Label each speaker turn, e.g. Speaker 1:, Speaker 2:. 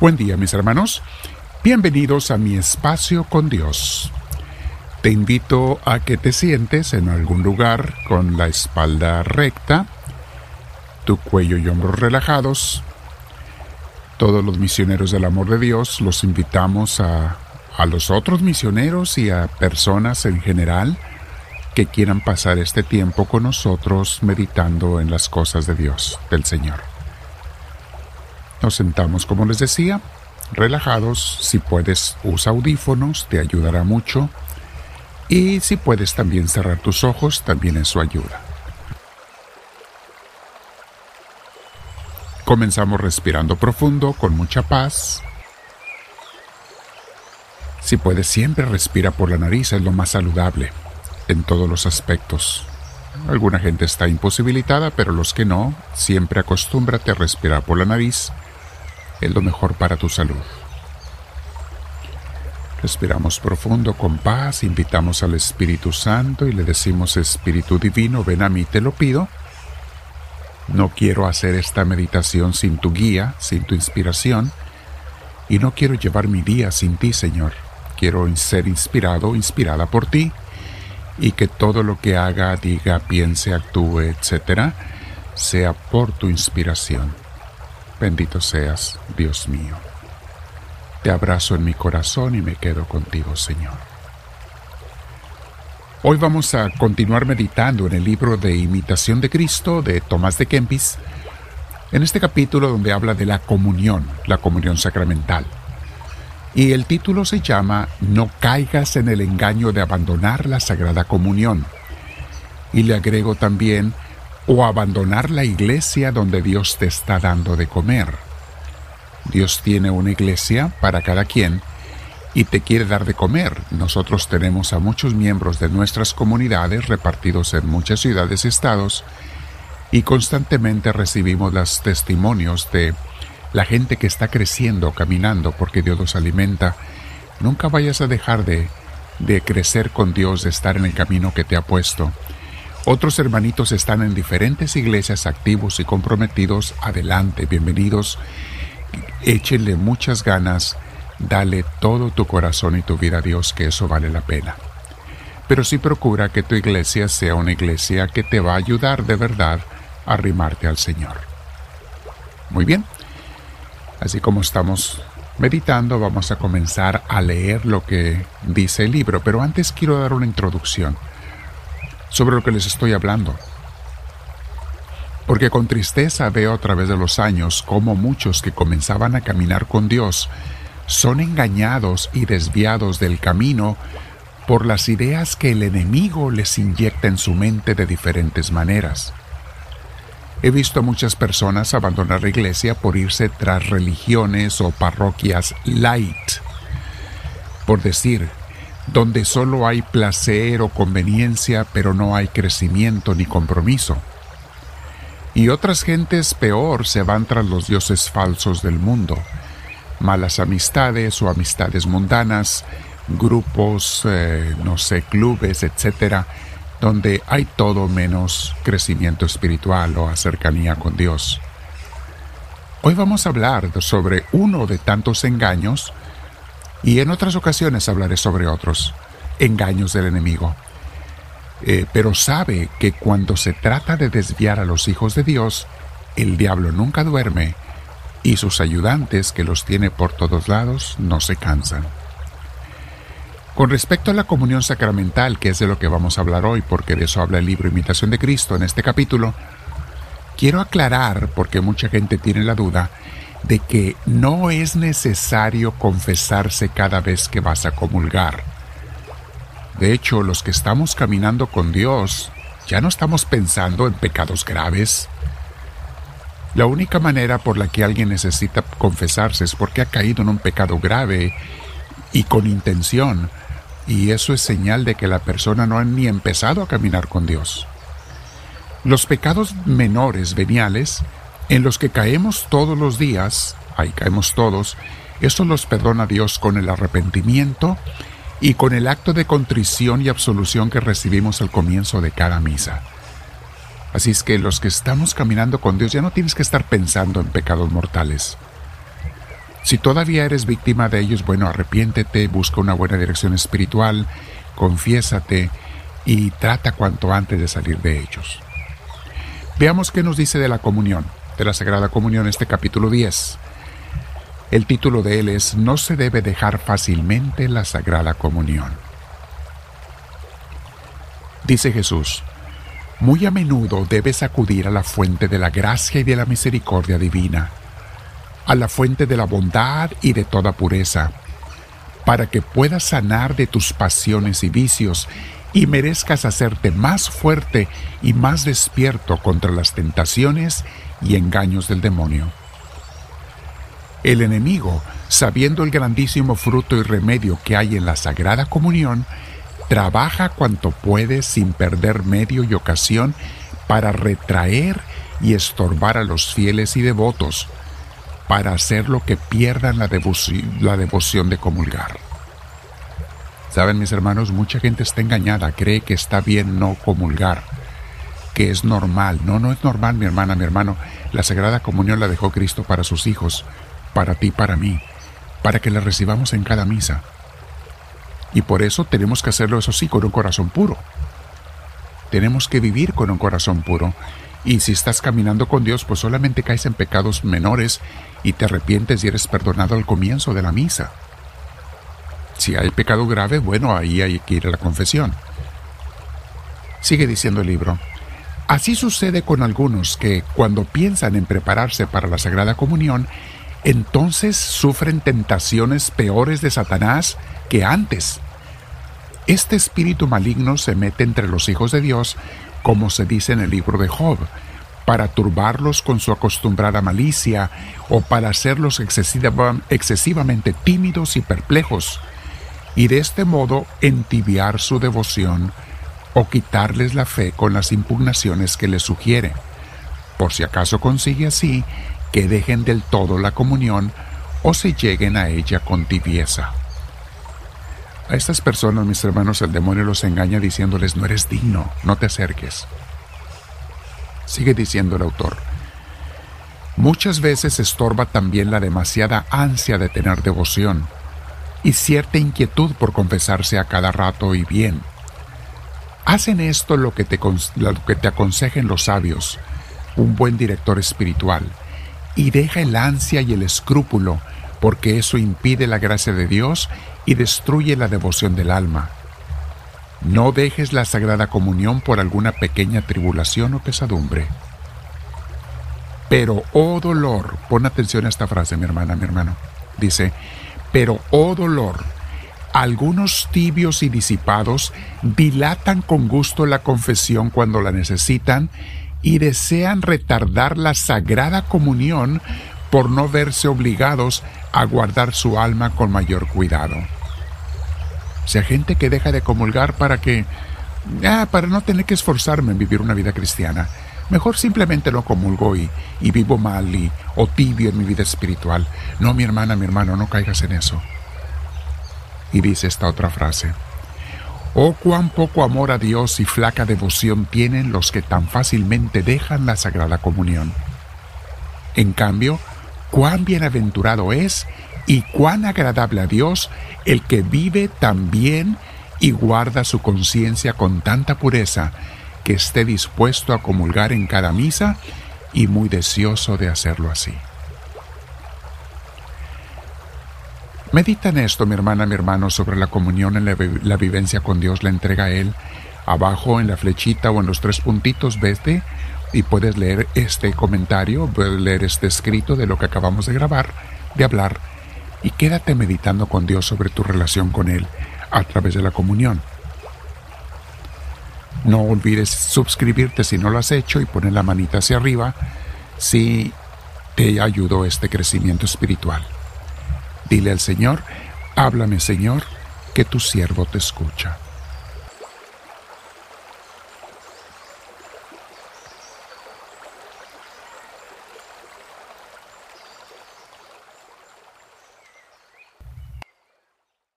Speaker 1: Buen día mis hermanos, bienvenidos a mi espacio con Dios. Te invito a que te sientes en algún lugar con la espalda recta, tu cuello y hombros relajados. Todos los misioneros del amor de Dios los invitamos a, a los otros misioneros y a personas en general que quieran pasar este tiempo con nosotros meditando en las cosas de Dios, del Señor. Nos sentamos, como les decía, relajados. Si puedes, usa audífonos, te ayudará mucho. Y si puedes también cerrar tus ojos, también eso ayuda. Comenzamos respirando profundo, con mucha paz. Si puedes, siempre respira por la nariz, es lo más saludable en todos los aspectos. Alguna gente está imposibilitada, pero los que no, siempre acostúmbrate a respirar por la nariz es lo mejor para tu salud. Respiramos profundo con paz, invitamos al Espíritu Santo y le decimos, Espíritu Divino, ven a mí, te lo pido. No quiero hacer esta meditación sin tu guía, sin tu inspiración, y no quiero llevar mi día sin ti, Señor. Quiero ser inspirado, inspirada por ti, y que todo lo que haga, diga, piense, actúe, etc., sea por tu inspiración. Bendito seas, Dios mío. Te abrazo en mi corazón y me quedo contigo, Señor. Hoy vamos a continuar meditando en el libro de Imitación de Cristo de Tomás de Kempis, en este capítulo donde habla de la comunión, la comunión sacramental. Y el título se llama No caigas en el engaño de abandonar la Sagrada Comunión. Y le agrego también o abandonar la iglesia donde Dios te está dando de comer. Dios tiene una iglesia para cada quien y te quiere dar de comer. Nosotros tenemos a muchos miembros de nuestras comunidades repartidos en muchas ciudades y estados y constantemente recibimos los testimonios de la gente que está creciendo, caminando porque Dios los alimenta. Nunca vayas a dejar de, de crecer con Dios, de estar en el camino que te ha puesto. Otros hermanitos están en diferentes iglesias activos y comprometidos. Adelante, bienvenidos. Échenle muchas ganas. Dale todo tu corazón y tu vida a Dios, que eso vale la pena. Pero sí procura que tu iglesia sea una iglesia que te va a ayudar de verdad a arrimarte al Señor. Muy bien. Así como estamos meditando, vamos a comenzar a leer lo que dice el libro. Pero antes quiero dar una introducción sobre lo que les estoy hablando. Porque con tristeza veo a través de los años cómo muchos que comenzaban a caminar con Dios son engañados y desviados del camino por las ideas que el enemigo les inyecta en su mente de diferentes maneras. He visto muchas personas abandonar la iglesia por irse tras religiones o parroquias light. Por decir, donde solo hay placer o conveniencia, pero no hay crecimiento ni compromiso. Y otras gentes peor se van tras los dioses falsos del mundo, malas amistades o amistades mundanas, grupos, eh, no sé, clubes, etcétera, donde hay todo menos crecimiento espiritual o cercanía con Dios. Hoy vamos a hablar sobre uno de tantos engaños y en otras ocasiones hablaré sobre otros engaños del enemigo. Eh, pero sabe que cuando se trata de desviar a los hijos de Dios, el diablo nunca duerme y sus ayudantes, que los tiene por todos lados, no se cansan. Con respecto a la comunión sacramental, que es de lo que vamos a hablar hoy, porque de eso habla el libro Imitación de Cristo en este capítulo, quiero aclarar, porque mucha gente tiene la duda, de que no es necesario confesarse cada vez que vas a comulgar. De hecho, los que estamos caminando con Dios ya no estamos pensando en pecados graves. La única manera por la que alguien necesita confesarse es porque ha caído en un pecado grave y con intención, y eso es señal de que la persona no ha ni empezado a caminar con Dios. Los pecados menores, veniales, en los que caemos todos los días, ahí caemos todos, eso los perdona Dios con el arrepentimiento y con el acto de contrición y absolución que recibimos al comienzo de cada misa. Así es que los que estamos caminando con Dios ya no tienes que estar pensando en pecados mortales. Si todavía eres víctima de ellos, bueno, arrepiéntete, busca una buena dirección espiritual, confiésate y trata cuanto antes de salir de ellos. Veamos qué nos dice de la comunión, de la Sagrada Comunión, este capítulo 10. El título de él es No se debe dejar fácilmente la Sagrada Comunión. Dice Jesús, muy a menudo debes acudir a la fuente de la gracia y de la misericordia divina a la fuente de la bondad y de toda pureza, para que puedas sanar de tus pasiones y vicios y merezcas hacerte más fuerte y más despierto contra las tentaciones y engaños del demonio. El enemigo, sabiendo el grandísimo fruto y remedio que hay en la Sagrada Comunión, trabaja cuanto puede sin perder medio y ocasión para retraer y estorbar a los fieles y devotos, para hacer lo que pierdan la, la devoción de comulgar. Saben mis hermanos, mucha gente está engañada, cree que está bien no comulgar, que es normal. No, no es normal, mi hermana, mi hermano. La Sagrada Comunión la dejó Cristo para sus hijos, para ti, para mí, para que la recibamos en cada misa. Y por eso tenemos que hacerlo, eso sí, con un corazón puro. Tenemos que vivir con un corazón puro. Y si estás caminando con Dios, pues solamente caes en pecados menores y te arrepientes y eres perdonado al comienzo de la misa. Si hay pecado grave, bueno, ahí hay que ir a la confesión. Sigue diciendo el libro. Así sucede con algunos que cuando piensan en prepararse para la Sagrada Comunión, entonces sufren tentaciones peores de Satanás que antes. Este espíritu maligno se mete entre los hijos de Dios, como se dice en el libro de Job, para turbarlos con su acostumbrada malicia o para hacerlos excesivamente tímidos y perplejos, y de este modo entibiar su devoción o quitarles la fe con las impugnaciones que les sugiere, por si acaso consigue así que dejen del todo la comunión o se lleguen a ella con tibieza. A estas personas, mis hermanos, el demonio los engaña diciéndoles no eres digno, no te acerques. Sigue diciendo el autor. Muchas veces estorba también la demasiada ansia de tener devoción y cierta inquietud por confesarse a cada rato y bien. Hacen esto lo que te, lo que te aconsejen los sabios, un buen director espiritual, y deja el ansia y el escrúpulo, porque eso impide la gracia de Dios y destruye la devoción del alma. No dejes la Sagrada Comunión por alguna pequeña tribulación o pesadumbre. Pero, oh dolor, pon atención a esta frase, mi hermana, mi hermano. Dice, pero, oh dolor, algunos tibios y disipados dilatan con gusto la confesión cuando la necesitan y desean retardar la Sagrada Comunión por no verse obligados a guardar su alma con mayor cuidado sea, gente que deja de comulgar para que, ah, para no tener que esforzarme en vivir una vida cristiana. Mejor simplemente no comulgo y, y vivo mal y, o tibio en mi vida espiritual. No, mi hermana, mi hermano, no caigas en eso. Y dice esta otra frase. Oh, cuán poco amor a Dios y flaca devoción tienen los que tan fácilmente dejan la Sagrada Comunión. En cambio, cuán bienaventurado es y cuán agradable a Dios el que vive tan bien y guarda su conciencia con tanta pureza que esté dispuesto a comulgar en cada misa y muy deseoso de hacerlo así. Medita en esto, mi hermana, mi hermano, sobre la comunión en la, vivencia con Dios, la entrega a Él. Abajo en la flechita o en los tres puntitos, vete y puedes leer este comentario, puedes leer este escrito de lo que acabamos de grabar, de hablar y quédate meditando con Dios sobre tu relación con Él a través de la comunión. No olvides suscribirte si no lo has hecho y poner la manita hacia arriba si te ayudó este crecimiento espiritual. Dile al Señor, háblame Señor, que tu siervo te escucha.